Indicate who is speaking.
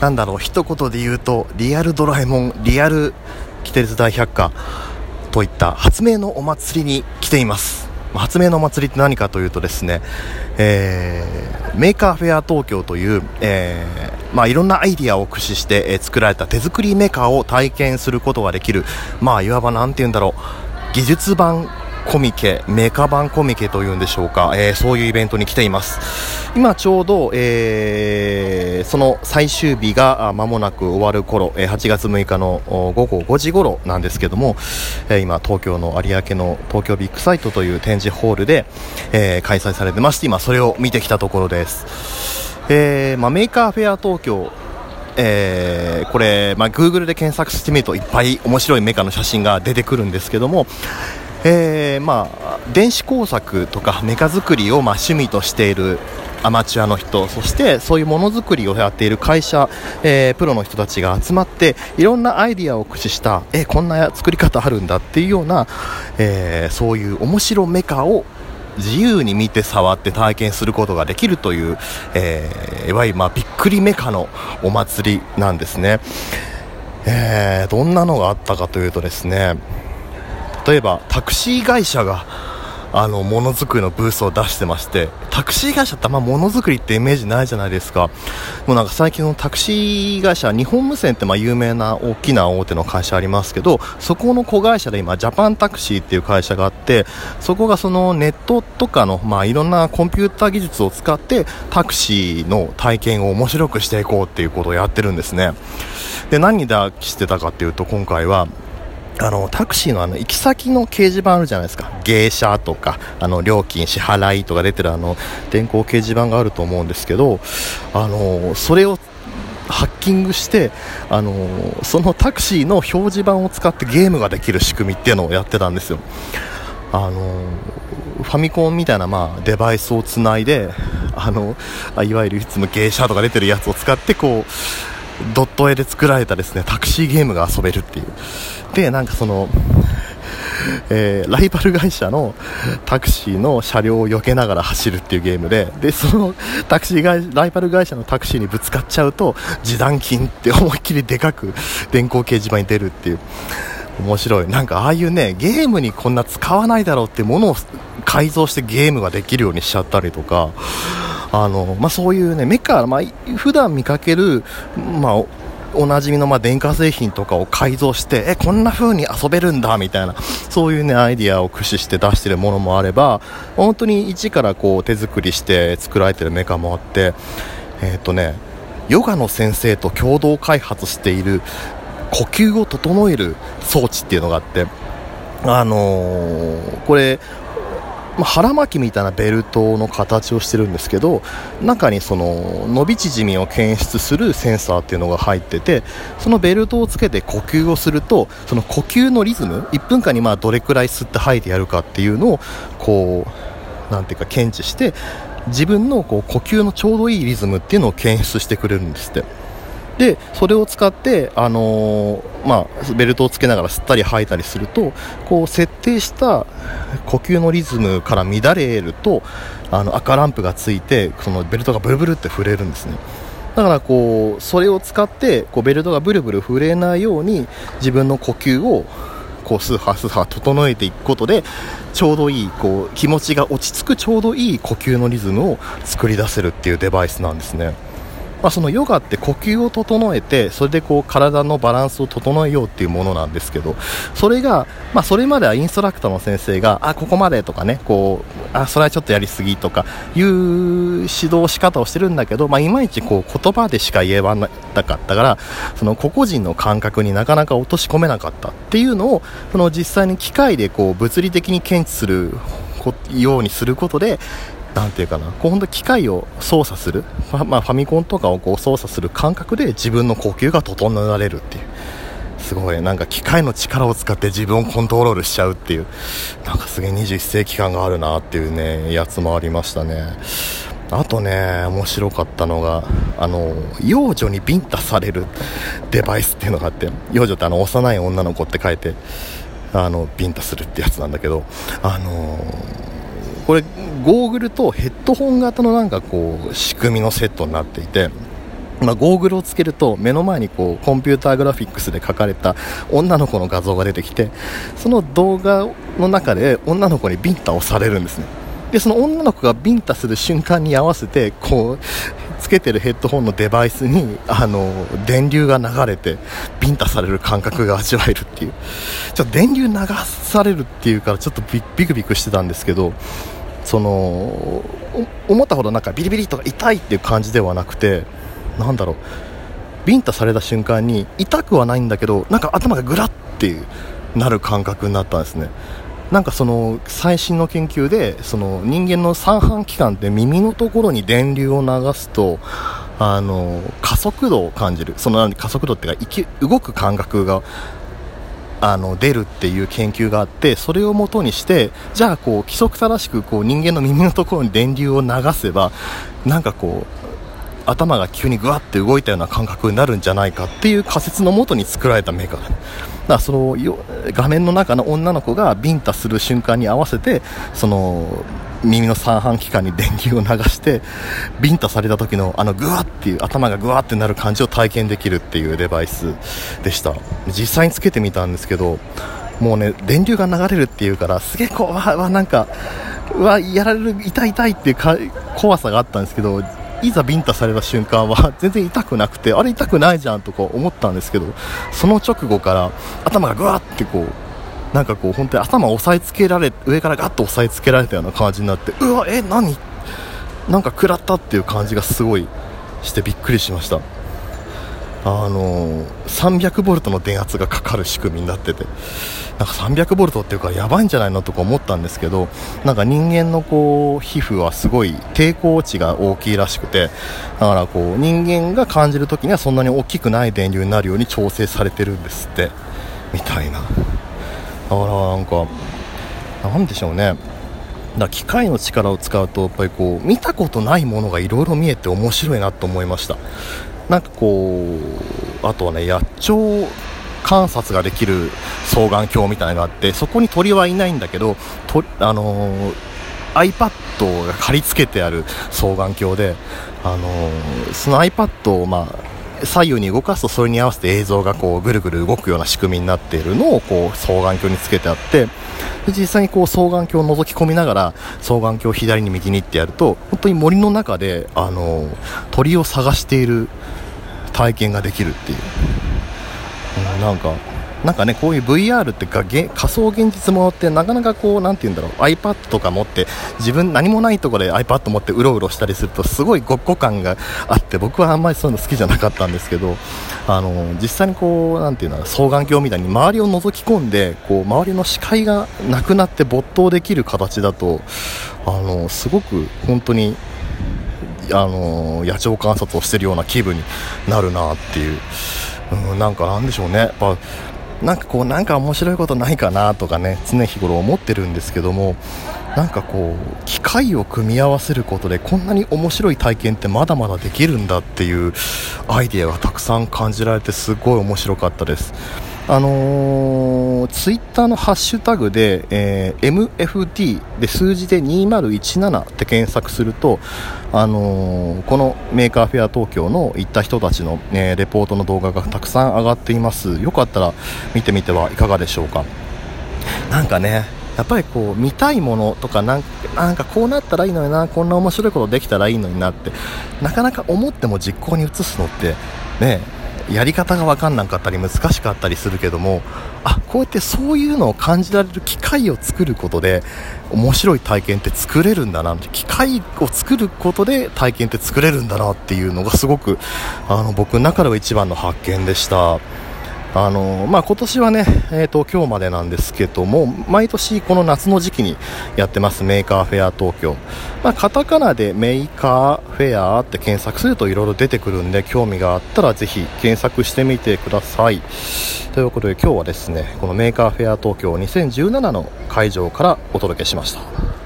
Speaker 1: なんだろう一言で言うとリアルドラえもんリアルキテレツ大百科といった発明のお祭りに来ています。発明のお祭りって何かというとですね、えー、メーカーフェア東京という、えー、まあ、いろんなアイディアを駆使して、え、作られた手作りメーカーを体験することができる、まあ、いわば何て言うんだろう技術版コミケ、メカ版コミケというんでしょうか、えー、そういうイベントに来ています。今ちょうど、えー、その最終日が間もなく終わる頃、8月6日の午後5時頃なんですけども、今東京の有明の東京ビッグサイトという展示ホールで、えー、開催されてまして、今それを見てきたところです。えーまあ、メーカーフェア東京えー、これ、まあ、Google で検索してみるといっぱい面白いメカの写真が出てくるんですけども、えー、まあ、電子工作とかメカ作りをま趣味としているアマチュアの人そしてそういうものづくりをやっている会社、えー、プロの人たちが集まっていろんなアイディアを駆使したえこんな作り方あるんだっていうような、えー、そういう面白メカを自由に見て触って体験することができるという、えー、いわゆるまあびっくりメカのお祭りなんですね、えー、どんなのがあったかというとですね例えばタクシー会社があのものづくりのブースを出してましてタクシー会社ってあんまものづくりってイメージないじゃないですか。もうなんか最近のタクシー会社日本無線ってまあ有名な大きな大手の会社ありますけどそこの子会社で今ジャパンタクシーっていう会社があってそこがそのネットとかのまあいろんなコンピューター技術を使ってタクシーの体験を面白くしていこうっていうことをやってるんですね。で何でしてたかっていうと今回はあのタクシーのあの行き先の掲示板あるじゃないですか。芸者とかあの料金支払いとか出てるあの電光掲示板があると思うんですけどあのそれをハッキングしてあのそのタクシーの表示板を使ってゲームができる仕組みっていうのをやってたんですよ。あのファミコンみたいな、まあ、デバイスをつないであのいわゆるいつも芸者とか出てるやつを使ってこうドット絵で作られたですねタクシーゲームが遊べるっていう。でなんかその えー、ライバル会社のタクシーの車両を避けながら走るっていうゲームででそのタクシー会ライバル会社のタクシーにぶつかっちゃうと示談金って思いっきりでかく電光掲示板に出るっていう。面白い。なんかああいうねゲームにこんな使わないだろうってものを改造してゲームができるようにしちゃったりとかあの、まあ、そういうねメカ、まあ、普段見かける、まあ、おなじみのま電化製品とかを改造してえこんな風に遊べるんだみたいなそういうねアイディアを駆使して出してるものもあれば本当に一からこう手作りして作られてるメカもあってえっ、ー、とねヨガの先生と共同開発している呼吸を整える装置っていうのがあってあのー、これまあ、腹巻きみたいなベルトの形をしてるんですけど中にその伸び縮みを検出するセンサーっていうのが入っててそのベルトをつけて呼吸をするとその呼吸のリズム1分間にまあどれくらい吸って吐いてやるかっていうのをこうなんていうか検知して自分のこう呼吸のちょうどいいリズムっていうのを検出してくれるんですって。でそれを使って、あのー、まあ、ベルトをつけながら吸ったり吐いたりするとこう設定した呼吸のリズムから乱れるとあの赤ランプがついてそのベルトがブルブルって震えるんですねだからこうそれを使ってこうベルトがブルブル震えないように自分の呼吸をこうスーハースーハー整えていくことでちょうどいいこう気持ちが落ち着くちょうどいい呼吸のリズムを作り出せるっていうデバイスなんですね。まあ、そのヨガって呼吸を整えてそれでこう体のバランスを整えようっていうものなんですけどそれが、まあ、それまではインストラクターの先生があここまでとかねこうあそれはちょっとやりすぎとかいう指導し方をしてるんだけど、まあ、いまいちこう言葉でしか言えなかったからその個々人の感覚になかなか落とし込めなかったっていうのをその実際に機械でこう物理的に検知するようにすることでなんていうかな、こう本当機械を操作する、まあ、ファミコンとかをこう操作する感覚で自分の呼吸が整えられるっていう。すごいなんか機械の力を使って自分をコントロールしちゃうっていう。なんかすげえ21世紀感があるなっていうねやつもありましたね。あとね面白かったのがあの幼女にビンタされるデバイスっていうのがあって幼女ってあの幼い女の子って書いてあのビンタするってやつなんだけどあのこれゴーグルとヘッドホン型のなんかこう仕組みのセットになっていてまあ、ゴーグルをつけると目の前にこうコンピューターグラフィックスで描かれた女の子の画像が出てきてその動画の中で女の子にビンタをされるんですね。でその女の子がビンタする瞬間に合わせてこうつけてるヘッドホンのデバイスにあの電流が流れてビンタされる感覚が味わえるっていう。ちょっと電流流されるっていうからちょっとビクビクしてたんですけどその思ったほどなんかビリビリとか痛いっていう感じではなくてなんだろう。ビンタされた瞬間に痛くはないんだけどなんか頭がぐらっていうなる感覚になったんですね。なんかその最新の研究でその人間の三半規管って耳のところに電流を流すとあの加速度を感じる。その加速度っていうか動く感覚があの出るっていう研究があってそれをもとにしてじゃあこう規則正しくこう人間の耳のところに電流を流せばなんかこう頭が急にぐわって動いたような感覚になるんじゃないかっていう仮説のもとに作られたメーカーだその画面の中の女の子がビンタする瞬間に合わせてその耳の三半規管に電流を流してビンタされた時のあのグワっていう頭がグワってなる感じを体験できるっていうデバイスでした。実際につけてみたんですけどもうね電流が流れるっていうからすげえこうわわなんかうわやられる痛い痛いっていうか怖さがあったんですけどいざビンタされた瞬間は 全然痛くなくてあれ痛くないじゃんとか思ったんですけどその直後から頭がぐわってこうなんかこう本当に頭を押さえつけられ上からガッと押さえつけられたような感じになってうわえ何？なんか食らったっていう感じがすごいしてびっくりしました。あの300ボルトの電圧がかかる仕組みになってて。なんか300ボルトっていうかやばいんじゃないのとか思ったんですけどなんか人間のこう皮膚はすごい抵抗値が大きいらしくて。だからこう人間が感じる時にはそんなに大きくない電流になるように調整されてるんですって。みたいな。だからなんかなんでしょうね。だ機械の力を使うとやっぱりこう見たことないものがいろいろ見えて面白いなと思いました。なんかこうあとはね野鳥観察ができる双眼鏡みたいなのがあってそこに鳥はいないんだけどとあのー、iPad が貼り付けてある双眼鏡で、あのー、その iPad を、まあ、左右に動かすとそれに合わせて映像がこうぐるぐる動くような仕組みになっているのをこう双眼鏡につけてあって実際にこう双眼鏡を覗き込みながら双眼鏡を左に右にってやると本当に森の中で、あの鳥を探している体験ができるっていう、うん、なんかなんかねこういう VR ってか仮想現実ものってなかなかこうなんて言うんだろう iPad とか持って自分何もないところで iPad 持ってうろうろしたりするとすごいごっこ感があって僕はあんまりそういうの好きじゃなかったんですけどあの実際にこうなんていうんだろう双眼鏡みたいに周りを覗き込んでこう周りの視界がなくなって没頭できる形だとあのすごく本当にあの野鳥観察をしているような気分になるなっていう、うん、なんかなんでしょうね。やっぱなんかこうなんか面白いことないかなとかね常日頃思ってるんですけどもなんかこう機械を組み合わせることでこんなに面白い体験ってまだまだできるんだっていうアイデアがたくさん感じられてすごい面白かったです。あのー、ツイッターのハッシュタグで、えー、MFT で数字で2017って検索すると、あのー、このメーカーフェア東京の行った人たちの、ね、レポートの動画がたくさん上がっています。よかったら見てみてはいかがでしょうか。なんかねやっぱりこう見たいものとかなんかこうなったらいいのになこんな面白いことできたらいいのになってなかなか思っても実行に移すのってねやり方が分かんなかったり難しかったりするけどもあこうやってそういうのを感じられる機会を作ることで面白い体験って作れるんだな機会を作ることで体験って作れるんだなっていうのがすごくあの僕の中では一番の発見でした。あのまあ、今年はね、えーと、今日までなんですけども毎年この夏の時期にやってますメーカーフェア東京、まあ、カタカナでメーカーフェアって検索するといろいろ出てくるんで興味があったらぜひ検索してみてください。ということで今日はですねこのメーカーフェア東京2017の会場からお届けしました。